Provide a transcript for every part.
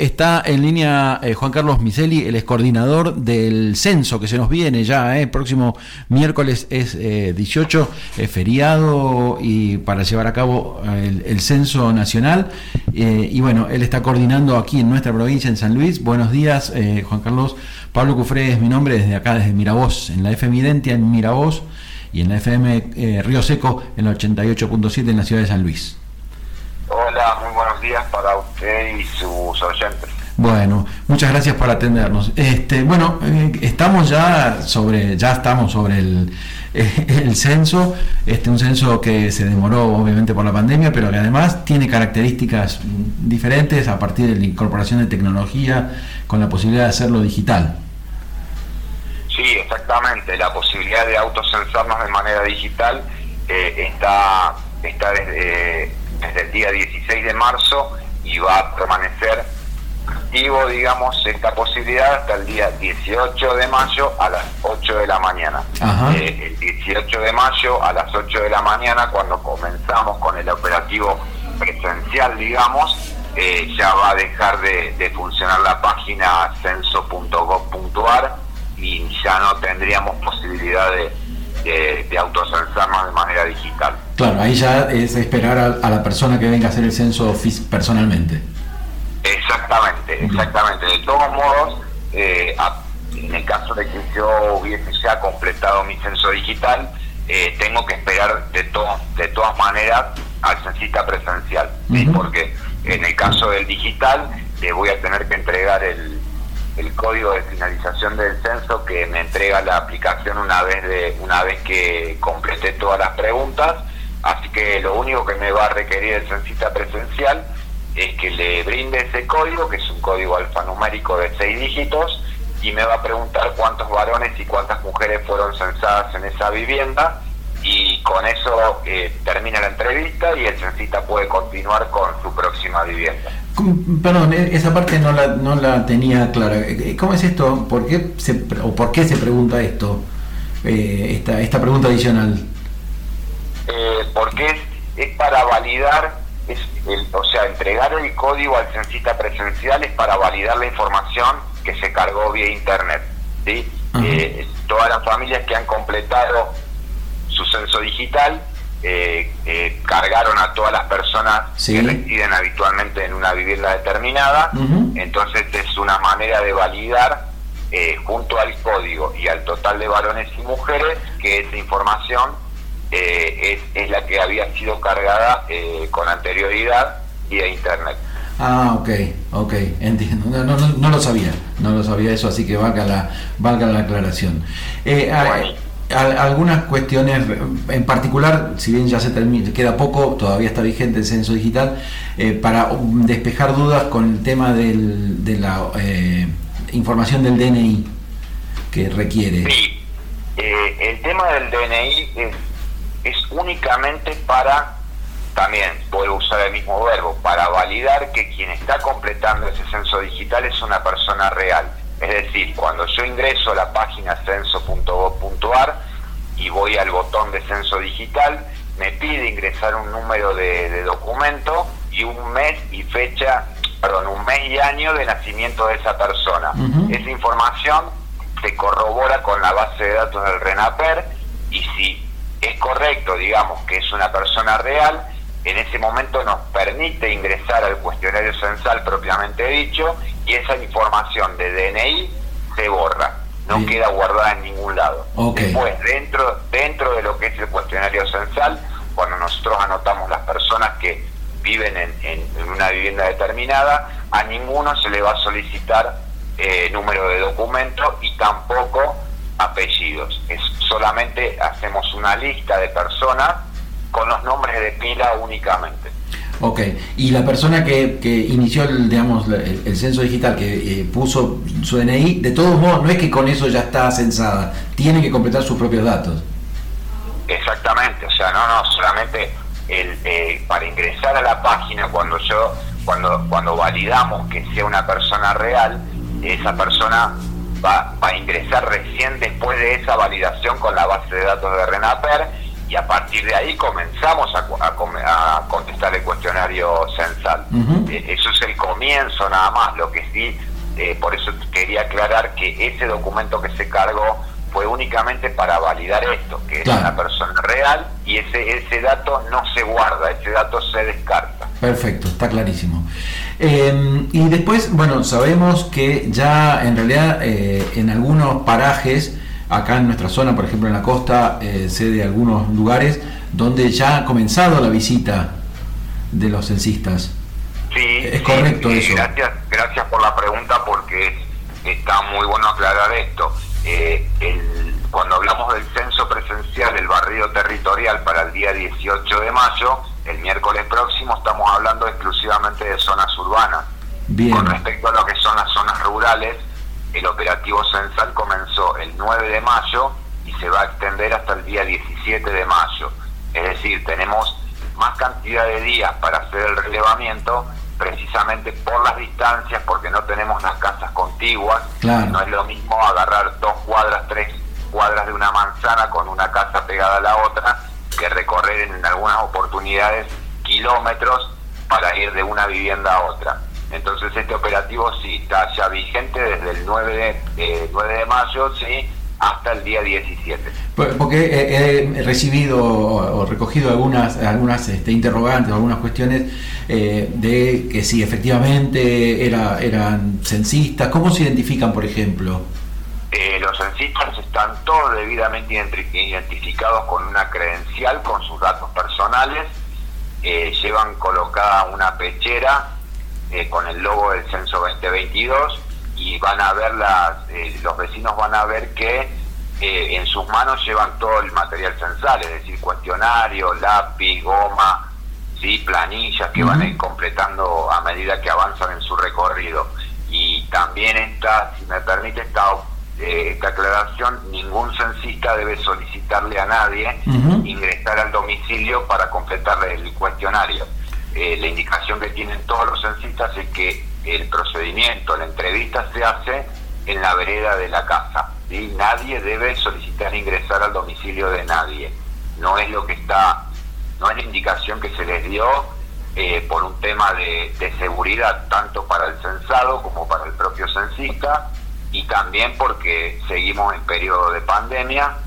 Está en línea eh, Juan Carlos Miseli, el coordinador del censo que se nos viene ya. El eh, próximo miércoles es 18, eh, feriado y para llevar a cabo el, censo nacional. y bueno, él está coordinando aquí en nuestra provincia, en San Luis. Buenos días, Juan Carlos. Pablo Cufré es mi nombre desde acá, desde Miravoz, en la FM Identia en Miravoz y en la FM Río Seco en la 88.7 en la ciudad de San Luis. Buenos días para usted y sus oyentes. Bueno, muchas gracias por atendernos. Este, bueno, eh, estamos ya sobre, ya estamos sobre el, el censo, este, un censo que se demoró obviamente por la pandemia, pero que además tiene características diferentes a partir de la incorporación de tecnología con la posibilidad de hacerlo digital. Sí, exactamente. La posibilidad de autocensarnos de manera digital eh, está, está desde desde el día 16 de marzo y va a permanecer activo, digamos, esta posibilidad hasta el día 18 de mayo a las 8 de la mañana. Eh, el 18 de mayo a las 8 de la mañana, cuando comenzamos con el operativo presencial, digamos, eh, ya va a dejar de, funcionar la página censo.gov.ar y ya no tendríamos posibilidad de, de, de autocensarnos de manera digital. Claro, ahí ya es esperar a, la persona que venga a hacer el censo personalmente. Exactamente, exactamente. De todos modos, eh, en el caso de que yo hubiese ya completado mi censo digital, eh, tengo que esperar de, de todas maneras al censista presencial, porque en el caso del digital le voy a tener que entregar el, el código de finalización del censo que me entrega la aplicación una vez de una vez que completé todas las preguntas Así que lo único que me va a requerir el censista presencial es que le brinde ese código, que es un código alfanumérico de seis dígitos, y me va a preguntar cuántos varones y cuántas mujeres fueron censadas en esa vivienda, y con eso eh, termina la entrevista y el censista puede continuar con su próxima vivienda. Perdón, e-, esa parte no la, no la tenía clara. Eh, ¿Cómo es esto? ¿Por qué se, o por qué se pregunta esto? Eh, esta, esta pregunta adicional porque es, para validar, es o sea, entregar el código al censista presencial es para validar la información que se cargó vía internet. ¿sí? Eh, todas las familias que han completado su censo digital eh, eh, cargaron a todas las personas que residen habitualmente en una vivienda determinada, entonces es una manera de validar junto al código y al total de varones y mujeres que esa información eh, es, la que había sido cargada eh, con anterioridad vía internet. Ah, ok, ok, entiendo. No, no, no, lo sabía, no lo sabía eso, así que valga la, valga la aclaración. Eh, algunas cuestiones, en particular, si bien ya se termina, queda poco, todavía está vigente el censo digital, para despejar dudas con el tema del, de la información del DNI que requiere. Sí, el tema del DNI es es únicamente para, también puedo usar el mismo verbo, para validar que quien está completando ese censo digital es una persona real. Es decir, cuando yo ingreso a la página censo.gov.ar y voy al botón de censo digital, me pide ingresar un número de, documento y un mes y fecha, perdón, un mes y año de nacimiento de esa persona. Esa información se corrobora con la base de datos del RENAPER y si es correcto, digamos, que es una persona real, en ese momento nos permite ingresar al cuestionario censal propiamente dicho y esa información de DNI se borra, no queda guardada en ningún lado. Después, dentro, dentro de lo que es el cuestionario censal, cuando nosotros anotamos las personas que viven en, una vivienda determinada, a ninguno se le va a solicitar eh, número de documento y tampoco apellidos. Es solamente hacemos una lista de personas con los nombres de pila únicamente. Ok, y la persona que, que inició el, digamos, el, censo digital, que eh, puso su DNI, de todos modos, no es que con eso ya está censada, tiene que completar sus propios datos. Exactamente, o sea, no, no, solamente el, eh, para ingresar a la página, cuando yo, cuando, cuando validamos que sea una persona real, esa persona va, a ingresar recién después de esa validación con la base de datos de RENAPER y a partir de ahí comenzamos a, a, contestar el cuestionario censal. Eh, eso es el comienzo nada más, lo que sí, eh, por eso quería aclarar que ese documento que se cargó fue únicamente para validar esto, que es una persona real y ese, ese dato no se guarda, ese dato se descarta. Perfecto, está clarísimo. Em, y después, bueno, sabemos que ya en realidad eh, en algunos parajes, acá en nuestra zona, por ejemplo en la costa, eh, sé de algunos lugares donde ya ha comenzado la visita de los censistas. Sí, es correcto eso. Gracias, gracias por la pregunta porque está muy bueno aclarar esto. Eh, cuando hablamos del censo presencial, el barrido territorial para el día 18 de mayo, el miércoles próximo estamos hablando exclusivamente de zonas urbanas. Con respecto a lo que son las zonas rurales, el operativo censal comenzó el 9 de mayo y se va a extender hasta el día 17 de mayo. Es decir, tenemos más cantidad de días para hacer el relevamiento precisamente por las distancias, porque no tenemos las casas contiguas. No es lo mismo agarrar dos cuadras, tres cuadras de una manzana con una casa pegada a la otra, que recorrer en algunas oportunidades kilómetros para ir de una vivienda a otra. Entonces este operativo sí está ya vigente desde el 9 de, 9 de mayo, sí, hasta el día 17. Porque he, recibido o recogido algunas, algunas este, interrogantes, algunas cuestiones eh, de que si efectivamente era, eran censistas. ¿Cómo se identifican, por ejemplo? Eh, los censistas están todos debidamente identificados con una credencial, con sus datos personales, eh, llevan colocada una pechera con el logo del censo 2022 y van a ver las, eh, los vecinos van a ver que eh, en sus manos llevan todo el material censal, es decir, cuestionario, lápiz, goma, sí, planillas que van a ir completando a medida que avanzan en su recorrido. Y también está, si me permite esta, eh, esta aclaración, ningún censista debe solicitarle a nadie ingresar al domicilio para completar el cuestionario. la indicación que tienen todos los censistas es que el procedimiento, la entrevista se hace en la vereda de la casa. y Nadie debe solicitar ingresar al domicilio de nadie. No es lo que está, no es la indicación que se les dio eh, por un tema de, seguridad, tanto para el censado como para el propio censista, y también porque seguimos en periodo de pandemia,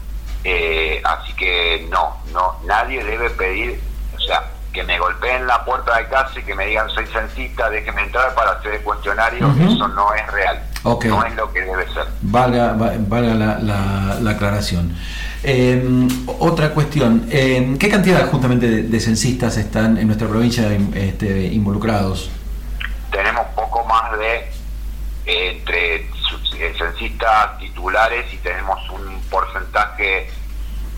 eh, así que no, no, nadie debe pedir, o sea, que me golpeen la puerta de casa y que me digan soy censista, déjeme entrar para hacer el cuestionario, eso no es real. No es lo que debe ser. Valga, valga la, aclaración. Em, otra cuestión, eh, ¿qué cantidad justamente de, censistas están en nuestra provincia este, involucrados? Tenemos poco más de eh, entre eh, censistas titulares y tenemos un porcentaje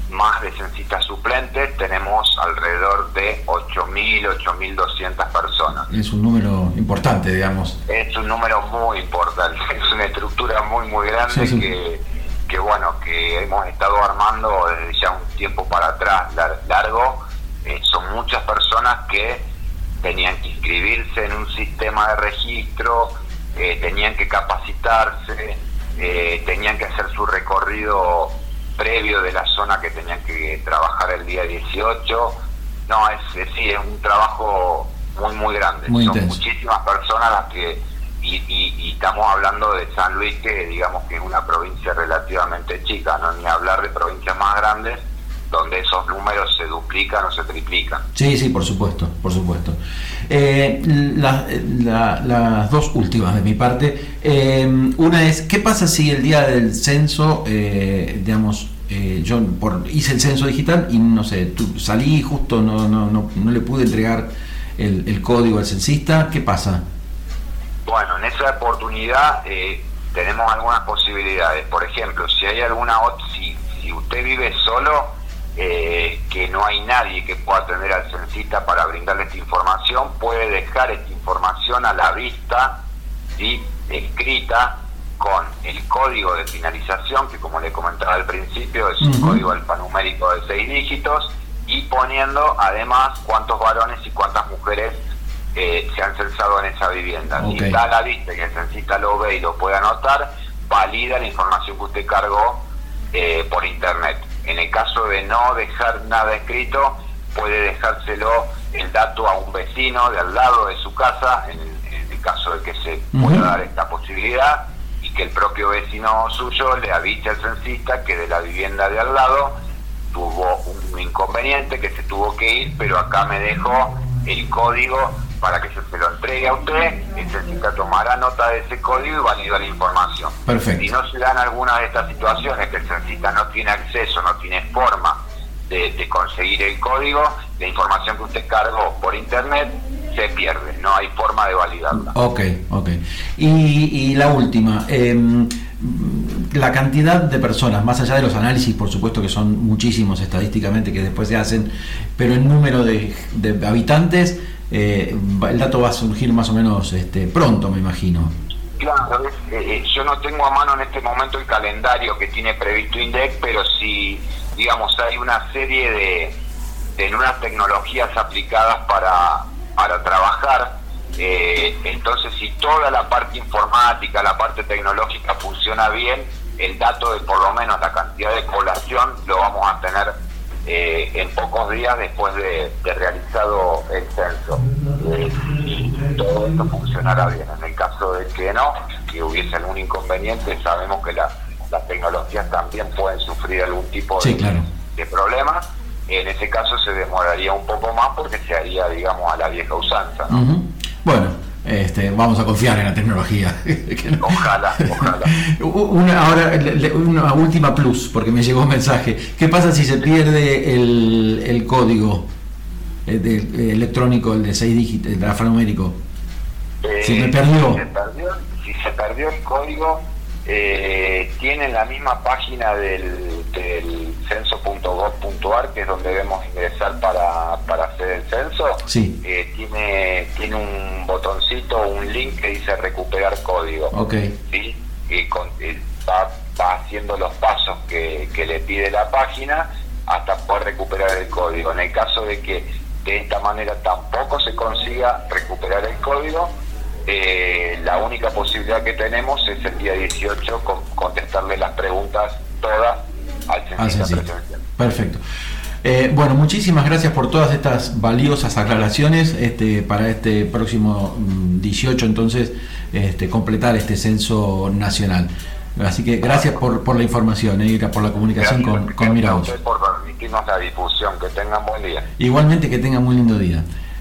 más de censistas suplentes, tenemos alrededor de 8.000, 8.200 personas. Es un número importante, digamos. Es un número muy importante, es una estructura muy, muy grande Que, que, bueno, que hemos estado armando desde ya un tiempo para atrás largo. Eh, son muchas personas que tenían que inscribirse en un sistema de registro, eh, tenían que capacitarse, eh, tenían que hacer su recorrido previo de la zona que tenían que trabajar el día 18. No, es, sí, es un trabajo muy, muy grande. Son muchísimas personas las que, y, y, estamos hablando de San Luis, que digamos que es una provincia relativamente chica, no ni hablar de provincias más grandes donde esos números se duplican o se triplican. Sí, sí, por supuesto, por supuesto. Eh, las dos últimas de mi parte. Eh, una es, ¿qué pasa si el día del censo, eh, digamos, yo por, hice el censo digital y no sé, tú, salí justo, no, no, no, no le pude entregar el, código al censista, ¿qué pasa? Bueno, en esa oportunidad tenemos algunas posibilidades. Por ejemplo, si hay alguna si, si usted vive solo, eh, que no hay nadie que pueda atender al censista para brindarle esta información, puede dejar esta información a la vista, ¿sí? escrita con el código de finalización, que como le comentaba al principio es un código alfanumérico de seis dígitos, y poniendo además cuántos varones y cuántas mujeres eh, se han censado en esa vivienda. Si está a la vista y el censista lo ve y lo puede anotar, valida la información que usted cargó eh, por internet. En el caso de no dejar nada escrito, puede dejárselo el dato a un vecino de al lado de su casa, en, el caso de que se pueda dar esta posibilidad, y que el propio vecino suyo le avise al censista que de la vivienda de al lado tuvo un inconveniente, que se tuvo que ir, pero acá me dejó el código para que se lo entregue a usted, el censista tomará nota de ese código y valida la información. Perfecto. Si no se dan alguna de estas situaciones, que el censista no tiene acceso, no tiene forma de, conseguir el código, la información que usted cargó por internet se pierde, no hay forma de validarla. Ok, ok. Y, la última, em, la cantidad de personas, más allá de los análisis, por supuesto que son muchísimos estadísticamente que después se hacen, pero el número de, habitantes, eh, el dato va a surgir más o menos este, pronto, me imagino. Claro, eh, eh, yo no tengo a mano en este momento el calendario que tiene previsto INDEC, pero si, digamos, hay una serie de, de nuevas tecnologías aplicadas para, para trabajar, eh, entonces si toda la parte informática, la parte tecnológica funciona bien, el dato de por lo menos la cantidad de población lo vamos en pocos días después de, realizado el censo. Eh, y todo esto funcionará bien. En el caso de que no, que hubiese algún inconveniente, sabemos que las tecnologías también pueden sufrir algún tipo de, de problema. En ese caso se demoraría un poco más porque se haría, digamos, a la vieja usanza. Bueno, este, vamos a confiar en la tecnología. ojalá, ojalá. Una, ahora, una última plus, porque me llegó un mensaje. ¿Qué pasa si se pierde el, código electrónico, el de 6 dígitos, el alfanumérico? Eh, si me perdió. Si se perdió, el código, eh, tiene la misma página del, del censo.gov.ar, que es donde debemos ingresar para, para hacer el censo. Sí. Eh, un link que dice recuperar código. Ok. ¿sí? Y con, va, haciendo los pasos que, que le pide la página hasta poder recuperar el código. En el caso de que de esta manera tampoco se consiga recuperar el código, eh, la única posibilidad que tenemos es el día 18 contestarle las preguntas todas al censista Perfecto. Eh, bueno, muchísimas gracias por todas estas valiosas aclaraciones este, para este próximo 18, mm, entonces, este, completar este censo nacional. Así que gracias por, por la información y eh, por la comunicación con, con Miraos. por permitirnos la difusión. Que tengan buen día. Igualmente que tengan muy lindo día.